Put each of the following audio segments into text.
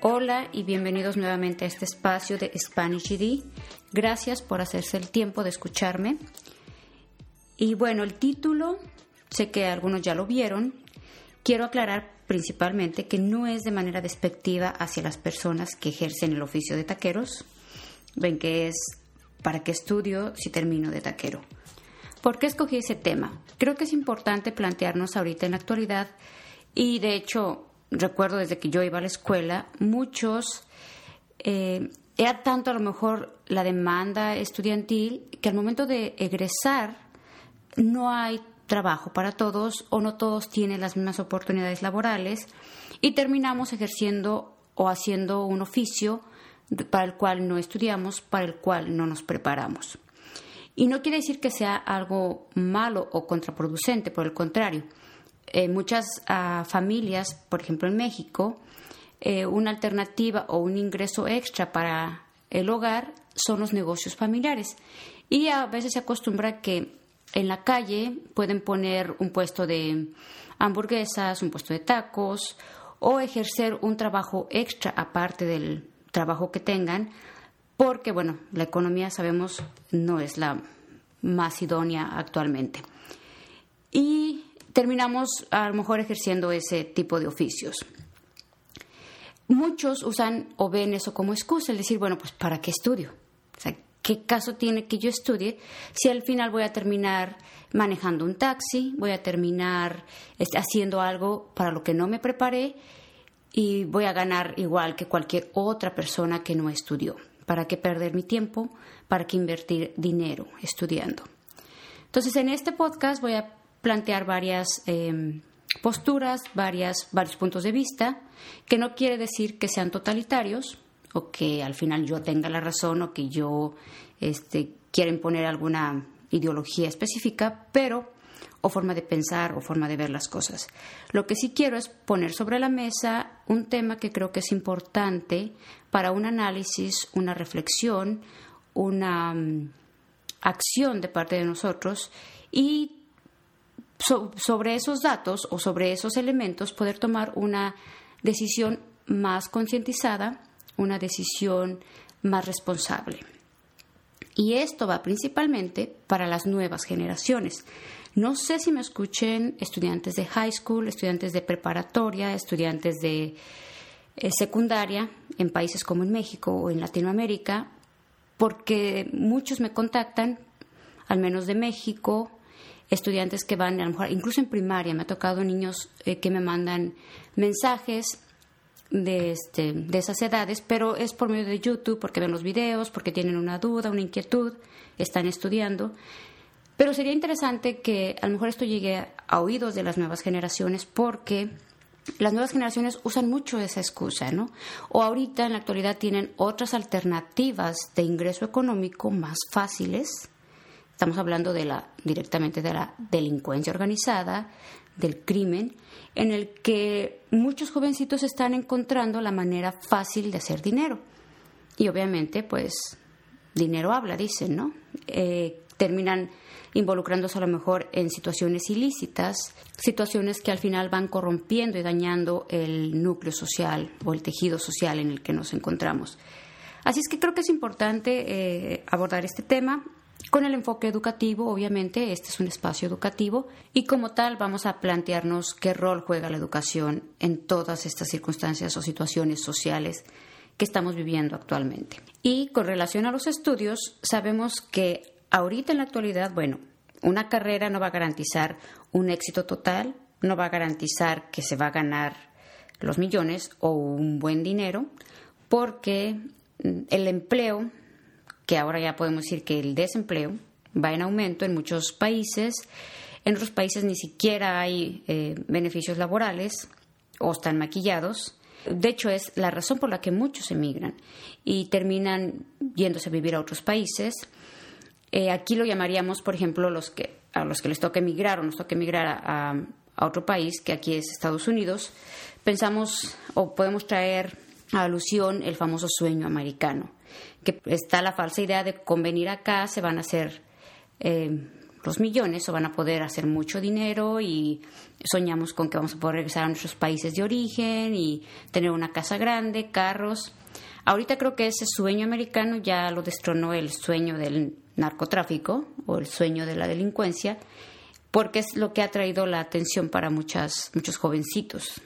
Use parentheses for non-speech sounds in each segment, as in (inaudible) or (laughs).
Hola y bienvenidos nuevamente a este espacio de Spanish GD. Gracias por hacerse el tiempo de escucharme. Y bueno, el título, sé que algunos ya lo vieron. Quiero aclarar principalmente que no es de manera despectiva hacia las personas que ejercen el oficio de taqueros. Ven que es para qué estudio si termino de taquero. ¿Por qué escogí ese tema? Creo que es importante plantearnos ahorita en la actualidad y de hecho recuerdo desde que yo iba a la escuela, muchos, eh, era tanto a lo mejor la demanda estudiantil que al momento de egresar no hay trabajo para todos o no todos tienen las mismas oportunidades laborales y terminamos ejerciendo o haciendo un oficio para el cual no estudiamos, para el cual no nos preparamos. Y no quiere decir que sea algo malo o contraproducente, por el contrario. Eh, muchas ah, familias, por ejemplo en México, eh, una alternativa o un ingreso extra para el hogar son los negocios familiares. Y a veces se acostumbra que en la calle pueden poner un puesto de hamburguesas, un puesto de tacos o ejercer un trabajo extra aparte del trabajo que tengan, porque bueno, la economía sabemos no es la más idónea actualmente. Y terminamos a lo mejor ejerciendo ese tipo de oficios. Muchos usan o ven eso como excusa, el decir, bueno, pues ¿para qué estudio? ¿qué caso tiene que yo estudie si al final voy a terminar manejando un taxi, voy a terminar este, haciendo algo para lo que no me preparé y voy a ganar igual que cualquier otra persona que no estudió? ¿Para qué perder mi tiempo? ¿Para qué invertir dinero estudiando? Entonces, en este podcast voy a plantear varias em, posturas, varias, varios puntos de vista, que no quiere decir que sean totalitarios o que al final yo tenga la razón o que yo este, quiera imponer alguna ideología específica, pero o forma de pensar o forma de ver las cosas. Lo que sí quiero es poner sobre la mesa un tema que creo que es importante para un análisis, una reflexión, una mm, acción de parte de nosotros y sobre esos datos o sobre esos elementos poder tomar una decisión más concientizada, una decisión más responsable. Y esto va principalmente para las nuevas generaciones. No sé si me escuchen estudiantes de high school, estudiantes de preparatoria, estudiantes de eh, secundaria en países como en México o en Latinoamérica, porque muchos me contactan, al menos de México, estudiantes que van, a lo mejor, incluso en primaria, me ha tocado niños eh, que me mandan mensajes de, este, de esas edades, pero es por medio de YouTube, porque ven los videos, porque tienen una duda, una inquietud, están estudiando. Pero sería interesante que a lo mejor esto llegue a oídos de las nuevas generaciones porque las nuevas generaciones usan mucho esa excusa, ¿no? O ahorita en la actualidad tienen otras alternativas de ingreso económico más fáciles Estamos hablando de la, directamente de la delincuencia organizada, del crimen, en el que muchos jovencitos están encontrando la manera fácil de hacer dinero. Y obviamente, pues, dinero habla, dicen, ¿no? Eh, terminan involucrándose a lo mejor en situaciones ilícitas, situaciones que al final van corrompiendo y dañando el núcleo social o el tejido social en el que nos encontramos. Así es que creo que es importante eh, abordar este tema con el enfoque educativo, obviamente, este es un espacio educativo y como tal vamos a plantearnos qué rol juega la educación en todas estas circunstancias o situaciones sociales que estamos viviendo actualmente. Y con relación a los estudios, sabemos que ahorita en la actualidad, bueno, una carrera no va a garantizar un éxito total, no va a garantizar que se va a ganar los millones o un buen dinero, porque el empleo que ahora ya podemos decir que el desempleo va en aumento en muchos países. En otros países ni siquiera hay eh, beneficios laborales o están maquillados. De hecho, es la razón por la que muchos emigran y terminan yéndose a vivir a otros países. Eh, aquí lo llamaríamos, por ejemplo, a los que les toca emigrar o nos toca emigrar a, a otro país, que aquí es Estados Unidos, pensamos o podemos traer a alusión el famoso sueño americano que está la falsa idea de convenir acá se van a hacer eh, los millones o van a poder hacer mucho dinero y soñamos con que vamos a poder regresar a nuestros países de origen y tener una casa grande, carros. Ahorita creo que ese sueño americano ya lo destronó el sueño del narcotráfico o el sueño de la delincuencia, porque es lo que ha traído la atención para muchas, muchos jovencitos.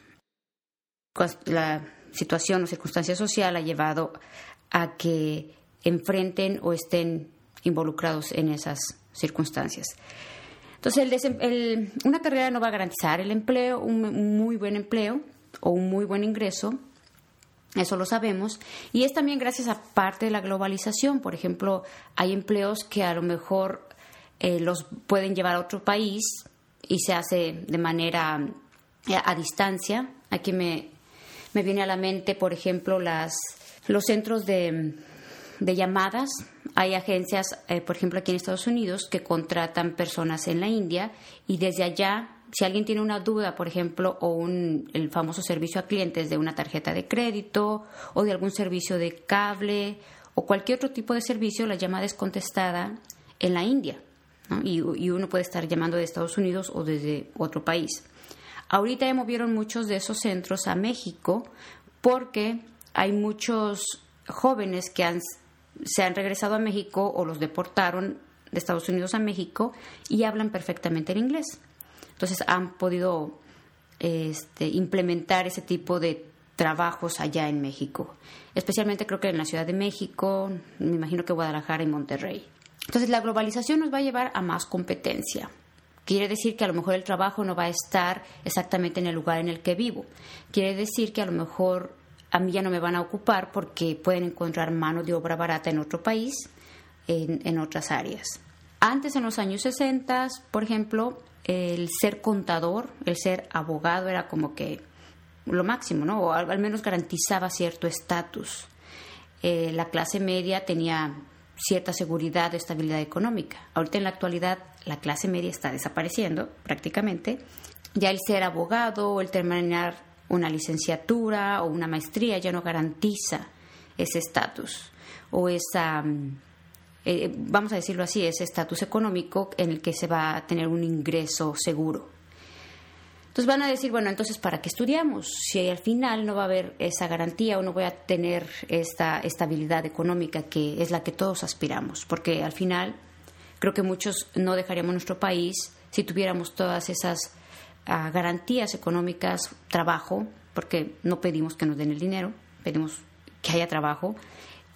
La situación o circunstancia social ha llevado a que enfrenten o estén involucrados en esas circunstancias. Entonces, una carrera no va a garantizar el empleo, un muy buen empleo o un muy buen ingreso, eso lo sabemos. Y es también gracias a parte de la globalización. Por ejemplo, hay empleos que a lo mejor eh, los pueden llevar a otro país y se hace de manera eh, a, distancia. Aquí me, me, viene a la mente, por ejemplo, las, los centros de, llamadas. Hay agencias, eh, por ejemplo, aquí en Estados Unidos, que contratan personas en la India y desde allá si alguien tiene una duda, por ejemplo, o un, el famoso servicio a clientes de una tarjeta de crédito o de algún servicio de cable o cualquier otro tipo de servicio, la llamada es contestada en la India y, y, uno puede estar llamando de Estados Unidos o desde otro país. Ahorita ya movieron muchos de esos centros a México porque hay muchos jóvenes que han, se han regresado a México o los deportaron de Estados Unidos a México y hablan perfectamente el inglés. Entonces han podido este, implementar ese tipo de trabajos allá en México. Especialmente creo que en la Ciudad de México, me imagino que Guadalajara y Monterrey. Entonces la globalización nos va a llevar a más competencia. Quiere decir que a lo mejor el trabajo no va a estar exactamente en el lugar en el que vivo. Quiere decir que a lo mejor a mí ya no me van a ocupar porque pueden encontrar mano de obra barata en otro país, en, en otras áreas. Antes, en los años 60, por ejemplo, el ser contador, el ser abogado era como que lo máximo, ¿no? O al, menos garantizaba cierto estatus. Eh, la clase media tenía cierta seguridad, estabilidad económica. Ahorita en la actualidad la clase media está desapareciendo prácticamente. Ya el ser abogado o el terminar una licenciatura o una maestría ya no garantiza ese estatus o esa mm, eh, vamos a decirlo así, ese estatus económico en el que se va a tener un ingreso seguro. Entonces van a decir, bueno, entonces, ¿para qué estudiamos? Si al final no va a haber esa garantía o no voy a tener esta estabilidad económica que es la que todos aspiramos, porque al final creo que muchos no dejaríamos nuestro país si tuviéramos todas esas ah, garantías económicas, trabajo, porque no pedimos que nos den el dinero, pedimos que haya trabajo,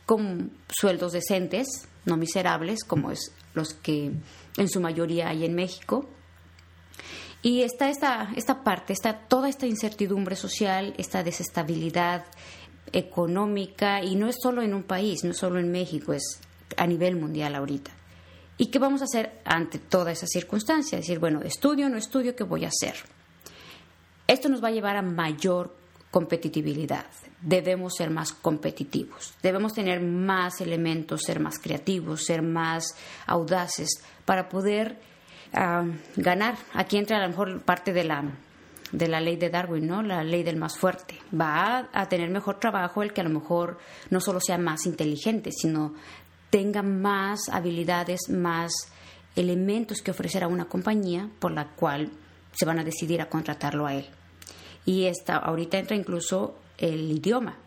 con sueldos decentes, no miserables, como es los que en su mayoría hay en México. Y está esta, esta parte, está toda esta incertidumbre social, esta desestabilidad económica, y no es solo en un país, no es solo en México, es a nivel mundial ahorita. ¿Y qué vamos a hacer ante toda esa circunstancia? Decir, bueno, estudio no estudio, ¿qué voy a hacer? Esto nos va a llevar a mayor competitividad. Debemos ser más competitivos, debemos tener más elementos, ser más creativos, ser más audaces para poder ganar. Aquí entra a lo mejor parte de la, de la ley de Darwin, ¿no? La ley del más fuerte. Va a, tener mejor trabajo el que a lo mejor no solo sea más inteligente, sino tenga más habilidades, más elementos que ofrecer a una compañía por la cual se van a decidir a contratarlo a él y esta, ahorita entra incluso el idioma.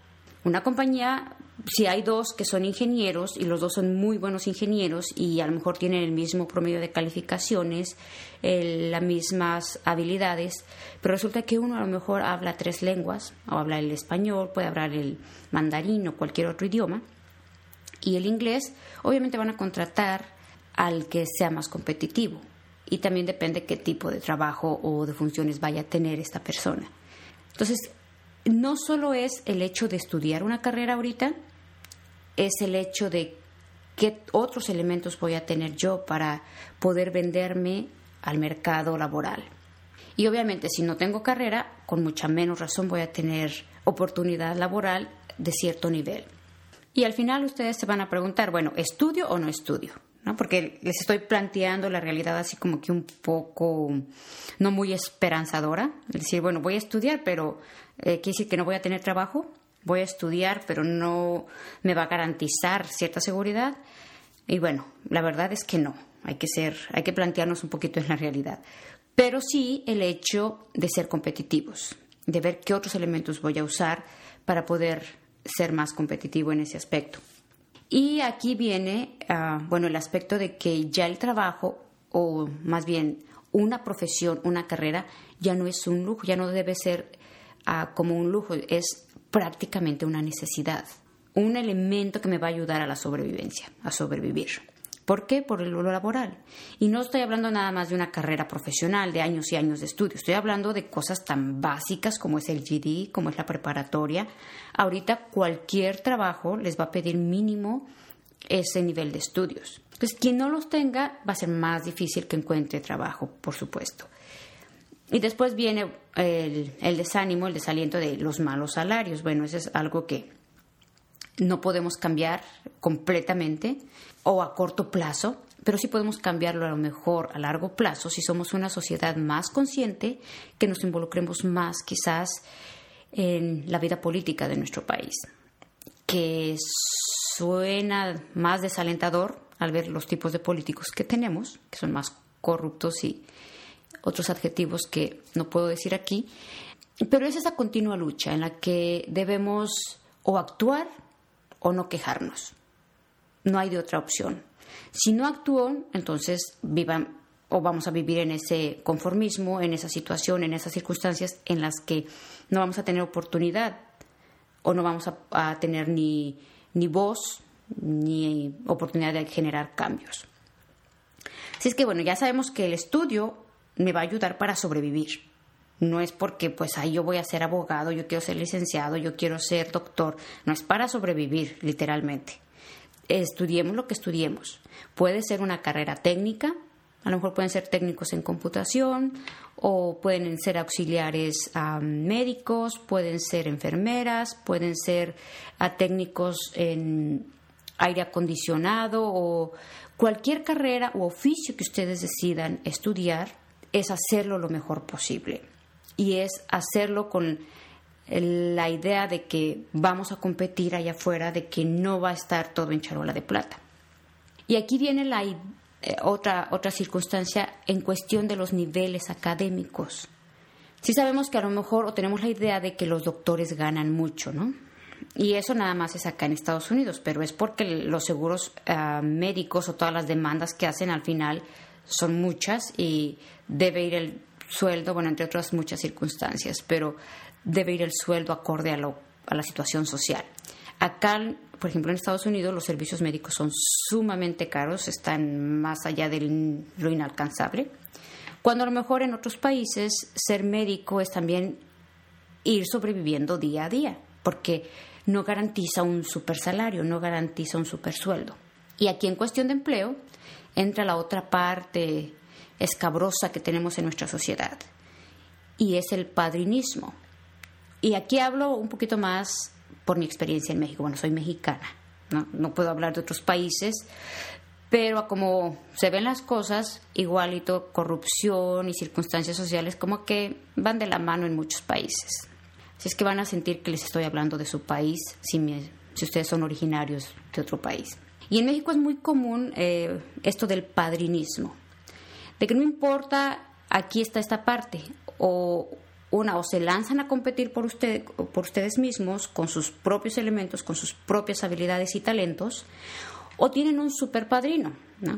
Una compañía, si hay dos que son ingenieros y los dos son muy buenos ingenieros y a lo mejor tienen el mismo promedio de calificaciones, las mismas habilidades, pero resulta que uno a lo mejor habla tres lenguas, o habla el español, puede hablar el mandarín o cualquier otro idioma, y el inglés, obviamente van a contratar al que sea más competitivo. Y también depende qué tipo de trabajo o de funciones vaya a tener esta persona. Entonces, no solo es el hecho de estudiar una carrera ahorita, es el hecho de qué otros elementos voy a tener yo para poder venderme al mercado laboral. Y obviamente si no tengo carrera, con mucha menos razón voy a tener oportunidad laboral de cierto nivel. Y al final ustedes se van a preguntar, bueno, ¿estudio o no estudio? ¿no? Porque les estoy planteando la realidad así como que un poco no muy esperanzadora. Es decir, bueno, voy a estudiar, pero eh, quiere decir que no voy a tener trabajo. Voy a estudiar, pero no me va a garantizar cierta seguridad. Y bueno, la verdad es que no. hay que ser, hay que plantearnos un poquito en la realidad. Pero sí el hecho de ser competitivos, de ver qué otros elementos voy a usar para poder ser más competitivo en ese aspecto. Y aquí viene, ah, bueno, el aspecto de que ya el trabajo, o más bien una profesión, una carrera, ya no es un lujo, ya no debe ser ah, como un lujo, es prácticamente una necesidad, un elemento que me va a ayudar a la sobrevivencia, a sobrevivir. ¿Por qué? Por lo laboral. Y no estoy hablando nada más de una carrera profesional, de años y años de estudio. Estoy hablando de cosas tan básicas como es el GD, como es la preparatoria. Ahorita cualquier trabajo les va a pedir mínimo ese nivel de estudios. Entonces, quien no los tenga va a ser más difícil que encuentre trabajo, por supuesto. Y después viene el, el desánimo, el desaliento de los malos salarios. Bueno, eso es algo que no podemos cambiar completamente o a corto plazo, pero sí podemos cambiarlo a lo mejor a largo plazo si somos una sociedad más consciente, que nos involucremos más quizás en la vida política de nuestro país, que suena más desalentador al ver los tipos de políticos que tenemos, que son más corruptos y otros adjetivos que no puedo decir aquí, pero es esa continua lucha en la que debemos o actuar o no quejarnos. No hay de otra opción. Si no actúan, entonces vivan o vamos a vivir en ese conformismo, en esa situación, en esas circunstancias en las que no vamos a tener oportunidad o no vamos a, tener ni, ni voz ni oportunidad de generar cambios. Así es que bueno, ya sabemos que el estudio me va a ayudar para sobrevivir. No es porque pues ahí yo voy a ser abogado, yo quiero ser licenciado, yo quiero ser doctor. No es para sobrevivir, literalmente. Estudiemos lo que estudiemos. Puede ser una carrera técnica, a lo mejor pueden ser técnicos en computación o pueden ser auxiliares médicos, pueden ser enfermeras, pueden ser técnicos en aire acondicionado o cualquier carrera u oficio que ustedes decidan estudiar es hacerlo lo mejor posible y es hacerlo con la idea de que vamos a competir allá afuera, de que no va a estar todo en charola de plata. Y aquí viene la eh, otra, otra circunstancia en cuestión de los niveles académicos. Sí sabemos que a lo mejor o tenemos la idea de que los doctores ganan mucho, ¿no? Y eso nada más es acá en Estados Unidos, pero es porque los seguros ah, médicos o todas las demandas que hacen al final son muchas y debe ir el sueldo, bueno, entre otras muchas circunstancias, pero debe ir el sueldo acorde a, a la situación social. Acá, por ejemplo, en Estados Unidos los servicios médicos son sumamente caros, están más allá de lo inalcanzable, cuando a lo mejor en otros países ser médico es también ir sobreviviendo día a día, porque no garantiza un super salario, no garantiza un super sueldo. Y aquí en cuestión de empleo entra la otra parte escabrosa que tenemos en nuestra sociedad, y es el padrinismo. Y aquí hablo un poquito más por mi experiencia en México. Bueno, soy mexicana, no, no puedo hablar de otros países, pero como se ven las cosas, igualito corrupción y circunstancias sociales como que van de la mano en muchos países. Así es que van a sentir que les estoy hablando de su país si, si ustedes son originarios de otro país. Y en México es muy común eh, esto del padrinismo de que no importa, aquí está esta parte, o una, o se lanzan a competir por, usted, por ustedes mismos, con sus propios elementos, con sus propias habilidades y talentos, o tienen un super padrino,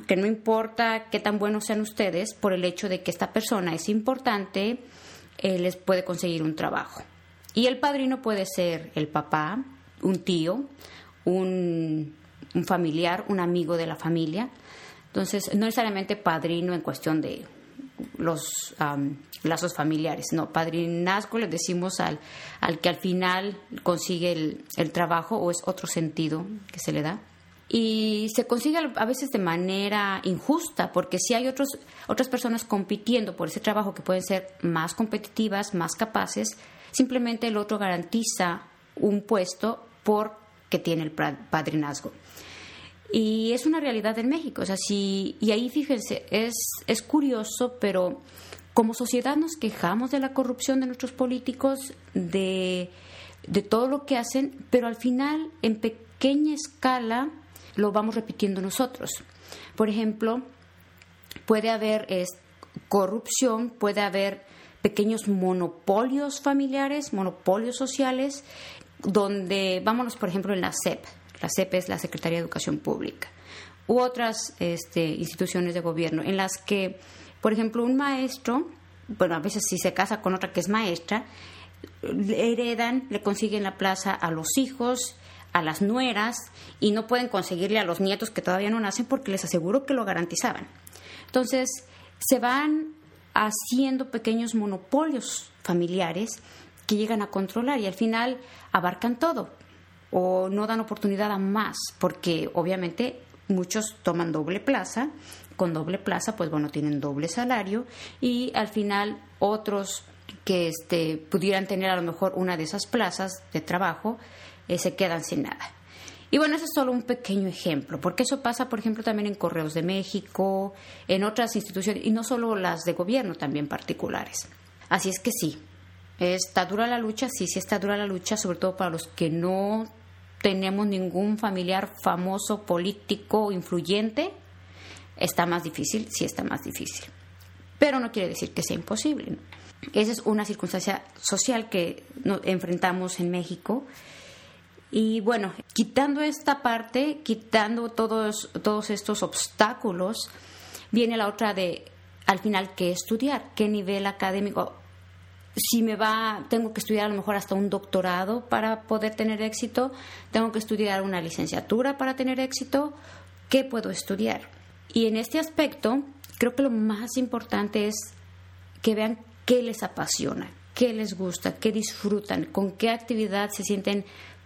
que no importa qué tan buenos sean ustedes, por el hecho de que esta persona es importante, eh, les puede conseguir un trabajo. Y el padrino puede ser el papá, un tío, un familiar, un amigo de la familia, entonces, no necesariamente padrino en cuestión de los lazos familiares, no, padrinazgo le decimos al, al que al final consigue el, el trabajo o es otro sentido que se le da y se consigue a veces de manera injusta, porque si hay otros, otras personas compitiendo por ese trabajo que pueden ser más competitivas, más capaces, simplemente el otro garantiza un puesto porque tiene el padrinazgo. Y es una realidad en México. O sea, y ahí fíjense, es, es curioso, pero como sociedad nos quejamos de la corrupción de nuestros políticos, de, de todo lo que hacen, pero al final, en pequeña escala, lo vamos repitiendo nosotros. Por ejemplo, puede haber corrupción, puede haber pequeños monopolios familiares, monopolios sociales, donde, vámonos por ejemplo en la SEP, la SEP es la Secretaría de Educación Pública, u otras este, instituciones de gobierno, en las que, por ejemplo, un maestro, bueno, a veces si se casa con otra que es maestra, le heredan, le consiguen la plaza a los hijos, a las nueras, y no pueden conseguirle a los nietos que todavía no nacen porque les aseguro que lo garantizaban. Entonces, se van haciendo pequeños monopolios familiares que llegan a controlar y al final abarcan todo o no dan oportunidad a más, porque obviamente muchos toman doble plaza, con doble plaza pues bueno tienen doble salario y al final otros que este, pudieran tener a lo mejor una de esas plazas de trabajo eh, se quedan sin nada. Y bueno, ese es solo un pequeño ejemplo, porque eso pasa, por ejemplo, también en Correos de México, en otras instituciones, y no solo las de gobierno, también particulares. Así es que sí, está dura la lucha, sí, sí está dura la lucha, sobre todo para los que no tenemos ningún familiar famoso, político, influyente, está más difícil, sí está más difícil. Pero no quiere decir que sea imposible. Esa es una circunstancia social que enfrentamos en México. Y bueno, quitando esta parte, quitando todos, todos estos obstáculos, viene la otra de, al final, qué estudiar, qué nivel académico si me va, tengo que estudiar a lo mejor hasta un doctorado para poder tener éxito, tengo que estudiar una licenciatura para tener éxito, ¿qué puedo estudiar? Y en este aspecto, creo que lo más importante es que vean qué les apasiona, qué les gusta, qué disfrutan, con qué actividad se sienten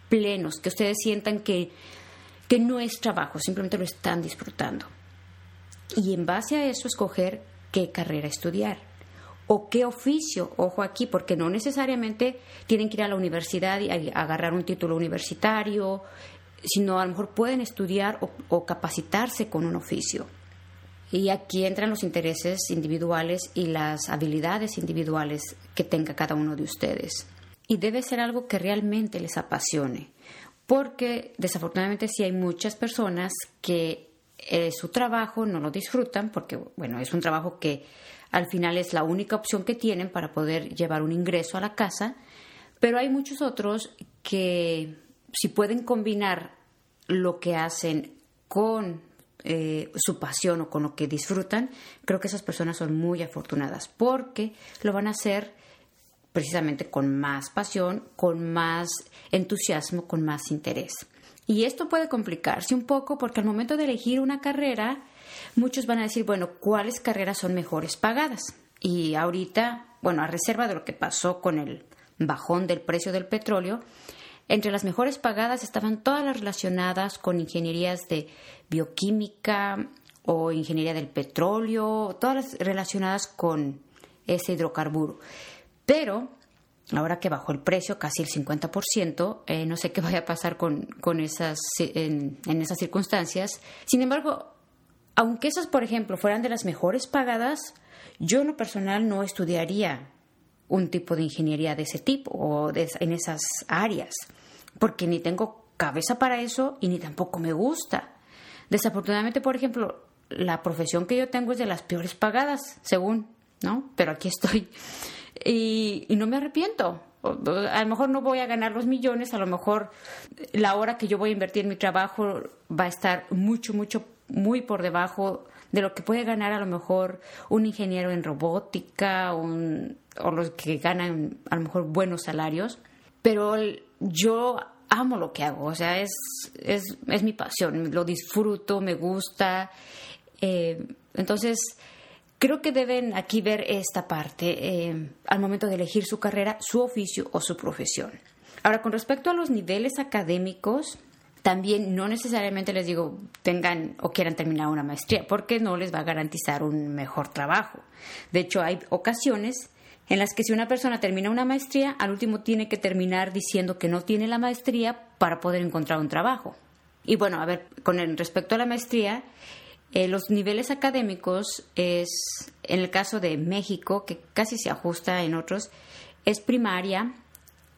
plenos, que ustedes sientan que, que no es trabajo, simplemente lo están disfrutando. Y en base a eso escoger qué carrera estudiar o qué oficio, ojo aquí, porque no necesariamente tienen que ir a la universidad y agarrar un título universitario, sino a lo mejor pueden estudiar o, capacitarse con un oficio. Y aquí entran los intereses individuales y las habilidades individuales que tenga cada uno de ustedes. Y debe ser algo que realmente les apasione, porque desafortunadamente sí hay muchas personas que eh, su trabajo no lo disfrutan, porque bueno, es un trabajo que al final es la única opción que tienen para poder llevar un ingreso a la casa, pero hay muchos otros que si pueden combinar lo que hacen con eh, su pasión o con lo que disfrutan, creo que esas personas son muy afortunadas porque lo van a hacer precisamente con más pasión, con más entusiasmo, con más interés. Y esto puede complicarse un poco porque al momento de elegir una carrera, muchos van a decir, bueno, ¿cuáles carreras son mejores pagadas? Y ahorita, bueno, a reserva de lo que pasó con el bajón del precio del petróleo, entre las mejores pagadas estaban todas las relacionadas con ingenierías de bioquímica o ingeniería del petróleo, todas las relacionadas con ese hidrocarburo. Pero ahora que bajó el precio casi el 50%, eh, no sé qué vaya a pasar con, esas, en, esas circunstancias. Sin embargo, aunque esas, por ejemplo, fueran de las mejores pagadas, yo en personal no estudiaría un tipo de ingeniería de ese tipo o en esas áreas, porque ni tengo cabeza para eso y ni tampoco me gusta. Desafortunadamente, por ejemplo, la profesión que yo tengo es de las peores pagadas, según, ¿no? Pero aquí estoy (laughs) y, y no me arrepiento. A lo mejor no voy a ganar los millones, a lo mejor la hora que yo voy a invertir en mi trabajo va a estar mucho, mucho muy por debajo de lo que puede ganar a lo mejor un ingeniero en robótica o los que ganan a lo mejor buenos salarios, pero yo amo lo que hago, o sea, es, es, es mi pasión, lo disfruto, me gusta. Eh, entonces, creo que deben aquí ver esta parte eh, al momento de elegir su carrera, su oficio o su profesión. Ahora, con respecto a los niveles académicos, también no necesariamente les digo tengan o quieran terminar una maestría, porque no les va a garantizar un mejor trabajo. De hecho, hay ocasiones en las que si una persona termina una maestría, al último tiene que terminar diciendo que no tiene la maestría para poder encontrar un trabajo. Y bueno, a ver, con respecto a la maestría, eh, los niveles académicos es, en el caso de México, que casi se ajusta en otros, es primaria,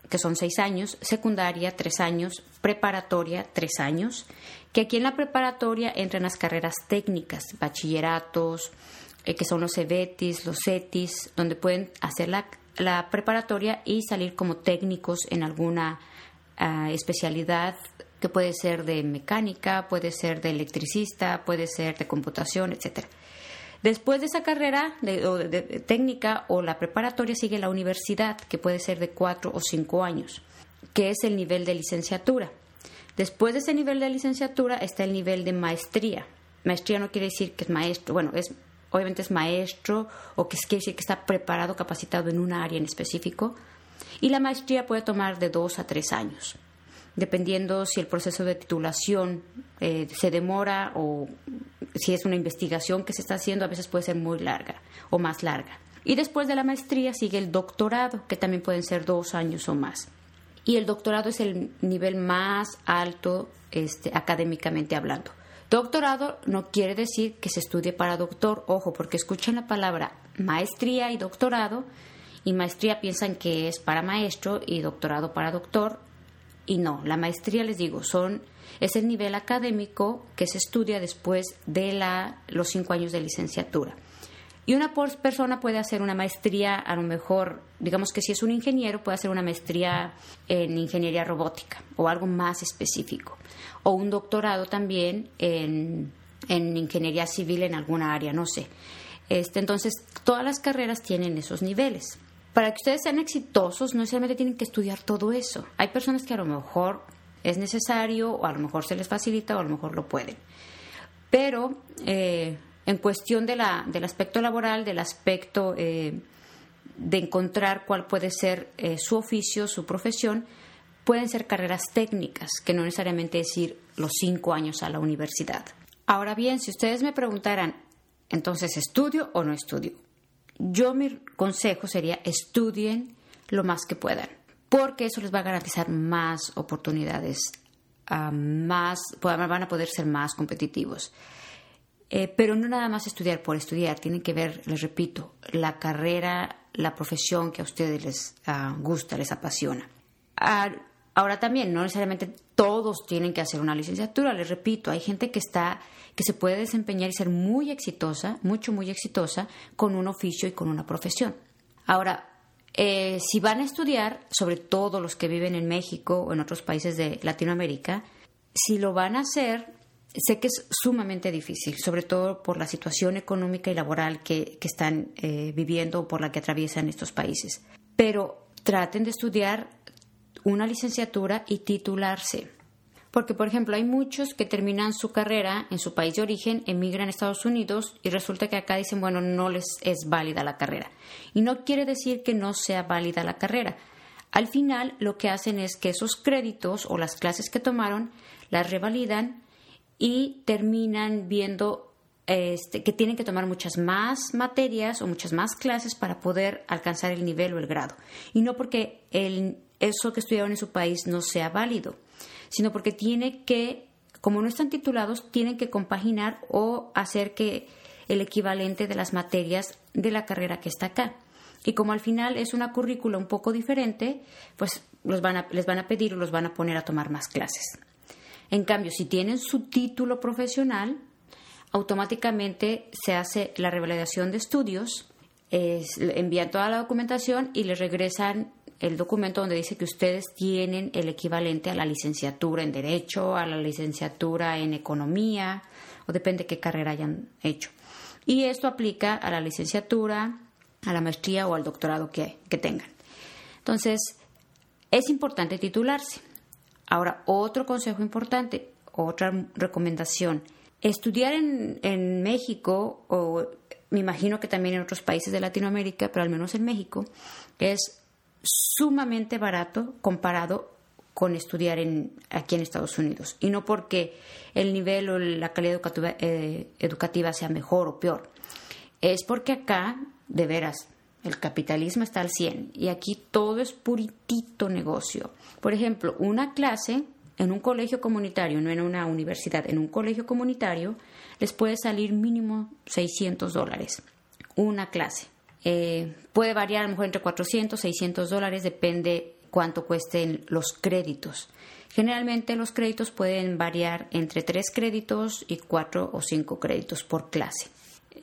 que son seis años, secundaria, tres años, preparatoria, tres años, que aquí en la preparatoria entran las carreras técnicas, bachilleratos, eh, que son los CEBETIS, los CETIS, donde pueden hacer la, la preparatoria y salir como técnicos en alguna ah, especialidad que puede ser de mecánica, puede ser de electricista, puede ser de computación, etcétera. Después de esa carrera de, técnica o la preparatoria sigue la universidad, que puede ser de cuatro o cinco años, que es el nivel de licenciatura. Después de ese nivel de licenciatura está el nivel de maestría. Maestría no quiere decir que es maestro, bueno, es obviamente es maestro o que quiere decir que está preparado, capacitado en una área en específico. Y la maestría puede tomar de dos a tres años dependiendo si el proceso de titulación eh, se demora o si es una investigación que se está haciendo, a veces puede ser muy larga o más larga. Y después de la maestría sigue el doctorado, que también pueden ser dos años o más. Y el doctorado es el nivel más alto este, académicamente hablando. Doctorado no quiere decir que se estudie para doctor, ojo, porque escuchan la palabra maestría y doctorado, y maestría piensan que es para maestro y doctorado para doctor, y no, la maestría, les digo, son es el nivel académico que se estudia después de la, los cinco años de licenciatura. Y una persona puede hacer una maestría, a lo mejor, digamos que si es un ingeniero, puede hacer una maestría en ingeniería robótica o algo más específico. O un doctorado también en, en ingeniería civil en alguna área, no sé. Este, entonces, todas las carreras tienen esos niveles para que ustedes sean exitosos, no necesariamente tienen que estudiar todo eso. Hay personas que a lo mejor es necesario, o a lo mejor se les facilita, o a lo mejor lo pueden. Pero eh, en cuestión del aspecto laboral, del aspecto eh, de encontrar cuál puede ser eh, su oficio, su profesión, pueden ser carreras técnicas, que no necesariamente es ir los cinco años a la universidad. Ahora bien, si ustedes me preguntaran, entonces, ¿estudio o no estudio? yo mi consejo sería estudien lo más que puedan, porque eso les va a garantizar más oportunidades, ah, más, van a poder ser más competitivos. Eh, pero no nada más estudiar por estudiar, tienen que ver, les repito, la carrera, la profesión que a ustedes les ah, gusta, les apasiona. Ah, ahora también, no necesariamente todos tienen que hacer una licenciatura, les repito, hay gente que está que se puede desempeñar y ser muy exitosa, mucho, muy exitosa, con un oficio y con una profesión. Ahora, eh, si van a estudiar, sobre todo los que viven en México o en otros países de Latinoamérica, si lo van a hacer, sé que es sumamente difícil, sobre todo por la situación económica y laboral que, están eh, viviendo o por la que atraviesan estos países. Pero traten de estudiar una licenciatura y titularse. Porque, por ejemplo, hay muchos que terminan su carrera en su país de origen, emigran a Estados Unidos y resulta que acá dicen, bueno, no les es válida la carrera. Y no quiere decir que no sea válida la carrera. Al final, lo que hacen es que esos créditos o las clases que tomaron las revalidan y terminan viendo este, que tienen que tomar muchas más materias o muchas más clases para poder alcanzar el nivel o el grado. Y no porque el, eso que estudiaron en su país no sea válido sino porque tiene que, como no están titulados, tienen que compaginar o hacer que el equivalente de las materias de la carrera que está acá. Y como al final es una currícula un poco diferente, pues los van a, les van a pedir o los van a poner a tomar más clases. En cambio, si tienen su título profesional, automáticamente se hace la revalidación de estudios, envían toda la documentación y les regresan el documento donde dice que ustedes tienen el equivalente a la licenciatura en Derecho, a la licenciatura en Economía, o depende qué carrera hayan hecho. Y esto aplica a la licenciatura, a la maestría o al doctorado que, tengan. Entonces, es importante titularse. Ahora, otro consejo importante, otra recomendación. Estudiar en, en México, o me imagino que también en otros países de Latinoamérica, pero al menos en México, es sumamente barato comparado con estudiar en, aquí en Estados Unidos. Y no porque el nivel o la calidad educativa, eh, educativa sea mejor o peor. Es porque acá, de veras, el capitalismo está al 100 y aquí todo es puritito negocio. Por ejemplo, una clase en un colegio comunitario, no en una universidad, en un colegio comunitario, les puede salir mínimo 600 dólares. Una clase. Eh, puede variar a lo mejor entre 400 600 dólares, depende cuánto cuesten los créditos. Generalmente los créditos pueden variar entre 3 créditos y 4 o 5 créditos por clase.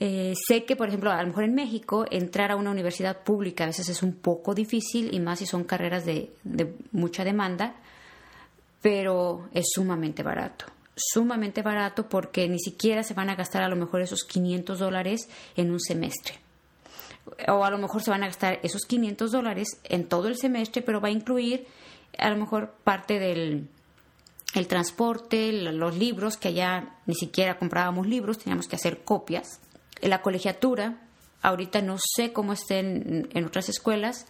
Eh, sé que, por ejemplo, a lo mejor en México entrar a una universidad pública a veces es un poco difícil y más si son carreras de, de mucha demanda, pero es sumamente barato sumamente barato porque ni siquiera se van a gastar a lo mejor esos 500 dólares en un semestre. O a lo mejor se van a gastar esos 500 dólares en todo el semestre, pero va a incluir a lo mejor parte del el transporte, los libros, que allá ni siquiera comprábamos libros, teníamos que hacer copias. La colegiatura, ahorita no sé cómo estén en otras escuelas,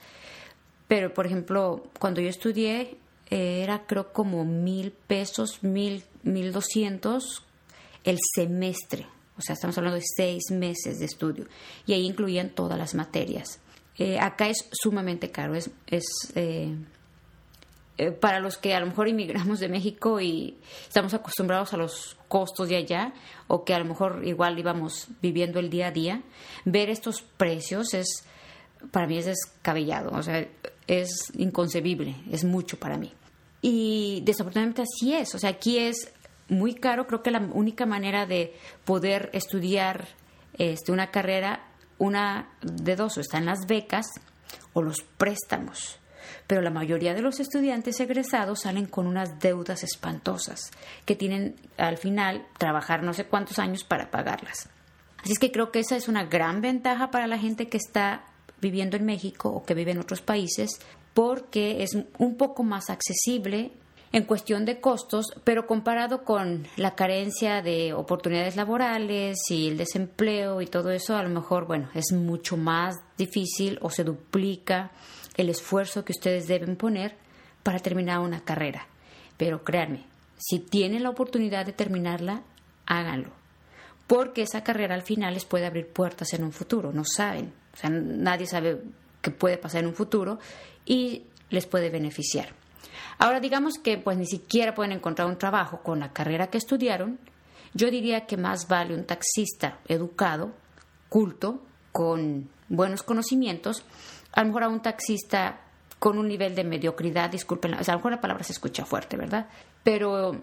pero por ejemplo, cuando yo estudié, era creo como mil pesos, mil, mil doscientos el semestre. O sea, estamos hablando de seis meses de estudio. Y ahí incluían todas las materias. Eh, acá es sumamente caro. Es, es eh, para los que a lo mejor inmigramos de México y estamos acostumbrados a los costos de allá, o que a lo mejor igual íbamos viviendo el día a día, ver estos precios es, para mí es descabellado. O sea, es inconcebible, es mucho para mí. Y desafortunadamente así es, o sea, aquí es muy caro, creo que la única manera de poder estudiar este, una carrera, una de dos, o están las becas o los préstamos. Pero la mayoría de los estudiantes egresados salen con unas deudas espantosas que tienen al final trabajar no sé cuántos años para pagarlas. Así es que creo que esa es una gran ventaja para la gente que está viviendo en México o que vive en otros países porque es un poco más accesible en cuestión de costos, pero comparado con la carencia de oportunidades laborales y el desempleo y todo eso, a lo mejor, bueno, es mucho más difícil o se duplica el esfuerzo que ustedes deben poner para terminar una carrera. Pero créanme, si tienen la oportunidad de terminarla, háganlo. Porque esa carrera al final les puede abrir puertas en un futuro, no saben. O sea, nadie sabe qué puede pasar en un futuro y les puede beneficiar. Ahora digamos que pues ni siquiera pueden encontrar un trabajo con la carrera que estudiaron, yo diría que más vale un taxista educado, culto, con buenos conocimientos, a lo mejor a un taxista con un nivel de mediocridad, disculpen, o sea, a lo mejor la palabra se escucha fuerte, ¿verdad? Pero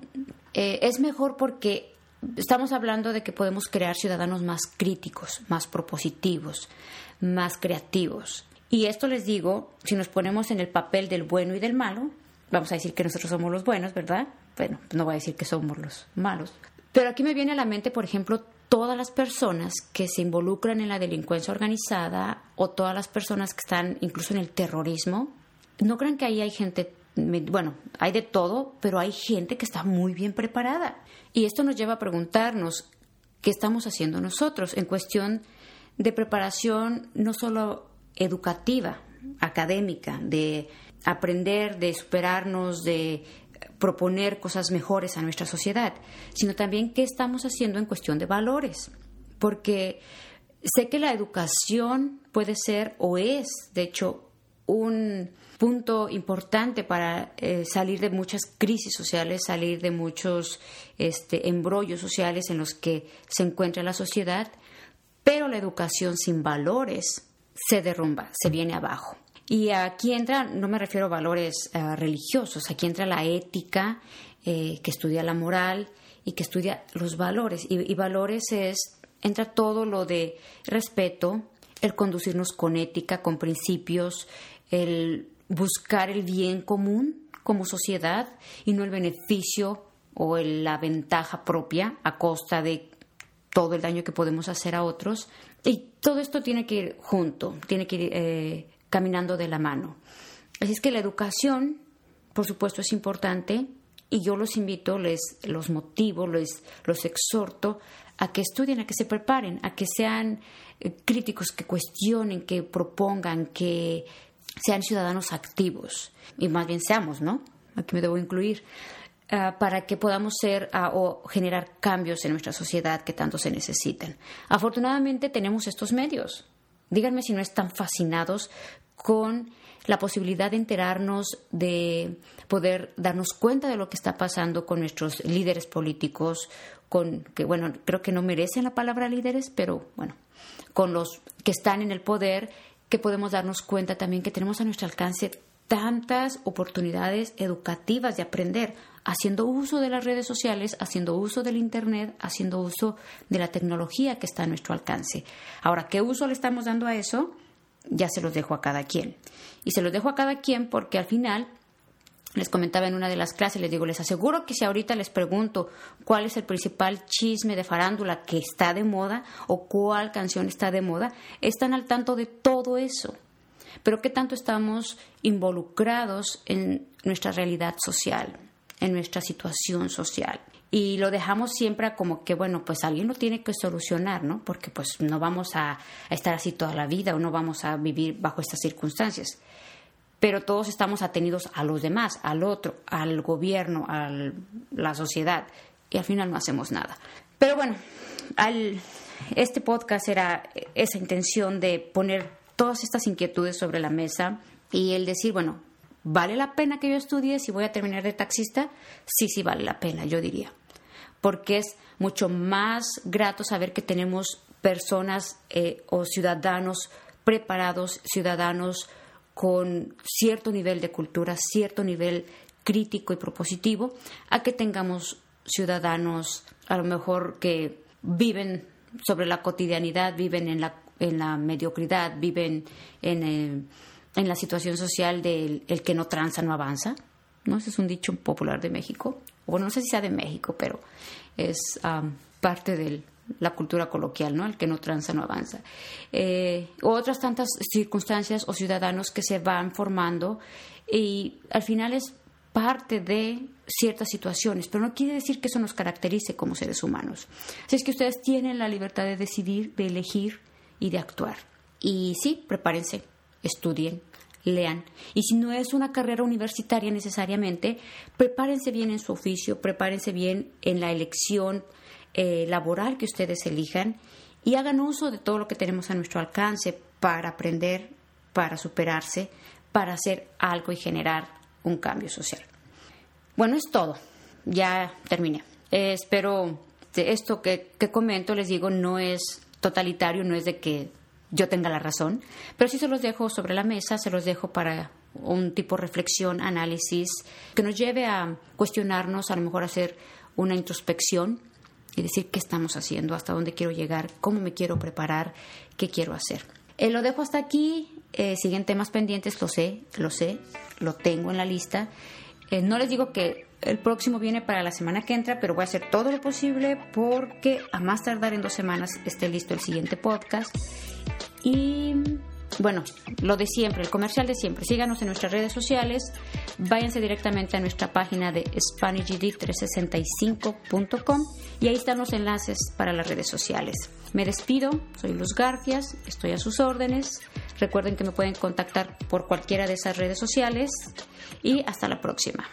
eh, es mejor porque estamos hablando de que podemos crear ciudadanos más críticos, más propositivos, más creativos. Y esto les digo, si nos ponemos en el papel del bueno y del malo, vamos a decir que nosotros somos los buenos, ¿verdad? Bueno, no voy a decir que somos los malos. Pero aquí me viene a la mente, por ejemplo, todas las personas que se involucran en la delincuencia organizada o todas las personas que están incluso en el terrorismo. No crean que ahí hay gente, bueno, hay de todo, pero hay gente que está muy bien preparada. Y esto nos lleva a preguntarnos qué estamos haciendo nosotros en cuestión de preparación no solo educativa, académica, de aprender, de superarnos, de proponer cosas mejores a nuestra sociedad, sino también qué estamos haciendo en cuestión de valores. Porque sé que la educación puede ser o es, de hecho, un punto importante para eh, salir de muchas crisis sociales, salir de muchos este, embrollos sociales en los que se encuentra la sociedad, pero la educación sin valores se derrumba, se viene abajo. Y aquí entra, no me refiero a valores eh, religiosos, aquí entra la ética, eh, que estudia la moral y que estudia los valores. Y, valores es, entra todo lo de respeto, el conducirnos con ética, con principios, el buscar el bien común como sociedad y no el beneficio o la ventaja propia a costa de todo el daño que podemos hacer a otros. Y todo esto tiene que ir junto, tiene que ir eh, caminando de la mano. Así es que la educación, por supuesto, es importante y yo los invito, les los motivo, les los exhorto a que estudien, a que se preparen, a que sean eh, críticos, que cuestionen, que propongan, que sean ciudadanos activos y más bien seamos, ¿no? Aquí me debo incluir. Ah, para que podamos ser ah, o generar cambios en nuestra sociedad que tanto se necesitan. Afortunadamente tenemos estos medios. Díganme si no están fascinados con la posibilidad de enterarnos, de poder darnos cuenta de lo que está pasando con nuestros líderes políticos, con que bueno, creo que no merecen la palabra líderes, pero bueno, con los que están en el poder, que podemos darnos cuenta también que tenemos a nuestro alcance tantas oportunidades educativas de aprender. haciendo uso de las redes sociales, haciendo uso del Internet, haciendo uso de la tecnología que está a nuestro alcance. Ahora, ¿qué uso le estamos dando a eso? Ya se los dejo a cada quien. Y se los dejo a cada quien porque al final les comentaba en una de las clases, les digo, les aseguro que si ahorita les pregunto cuál es el principal chisme de farándula que está de moda o cuál canción está de moda, están al tanto de todo eso. Pero qué tanto estamos involucrados en nuestra realidad social, en nuestra situación social. Y lo dejamos siempre como que, bueno, pues alguien lo tiene que solucionar, ¿no? Porque pues no vamos a, estar así toda la vida o no vamos a vivir bajo estas circunstancias pero todos estamos atenidos a los demás, al otro, al gobierno, a la sociedad, y al final no hacemos nada. Pero bueno, este podcast era esa intención de poner todas estas inquietudes sobre la mesa y el decir, bueno, ¿vale la pena que yo estudie si voy a terminar de taxista? Sí, sí vale la pena, yo diría. Porque es mucho más grato saber que tenemos personas eh, o ciudadanos preparados, ciudadanos con cierto nivel de cultura, cierto nivel crítico y propositivo, a que tengamos ciudadanos a lo mejor que viven sobre la cotidianidad, viven en la, en la mediocridad, viven en, eh, la situación social del el que no tranza no avanza. ¿No? Ese es un dicho popular de México. Bueno, no sé si sea de México, pero es parte del, la cultura coloquial, ¿no? El que no tranza no avanza. Eh, otras tantas circunstancias o ciudadanos que se van formando y al final es parte de ciertas situaciones, pero no quiere decir que eso nos caracterice como seres humanos. Así es que ustedes tienen la libertad de decidir, de elegir y de actuar. Y sí, prepárense, estudien, lean. Y si no es una carrera universitaria necesariamente, prepárense bien en su oficio, prepárense bien en la elección eh, laboral que ustedes elijan y hagan uso de todo lo que tenemos a nuestro alcance para aprender, para superarse, para hacer algo y generar un cambio social. Bueno, es todo. Ya terminé. Eh, espero esto que, que comento, les digo, no es totalitario, no es de que yo tenga la razón, pero sí se los dejo sobre la mesa, se los dejo para un tipo de reflexión, análisis, que nos lleve a cuestionarnos, a lo mejor hacer una introspección y decir qué estamos haciendo, hasta dónde quiero llegar, cómo me quiero preparar, qué quiero hacer. Eh, lo dejo hasta aquí, eh, siguen temas pendientes, lo sé, lo sé, lo tengo en la lista. Eh, no les digo que el próximo viene para la semana que entra, pero voy a hacer todo lo posible porque a más tardar en dos semanas esté listo el siguiente podcast. Y bueno, lo de siempre, el comercial de siempre. Síganos en nuestras redes sociales, váyanse directamente a nuestra página de SpanishGD365.com y ahí están los enlaces para las redes sociales. Me despido, soy Luz Garfias, estoy a sus órdenes. Recuerden que me pueden contactar por cualquiera de esas redes sociales y hasta la próxima.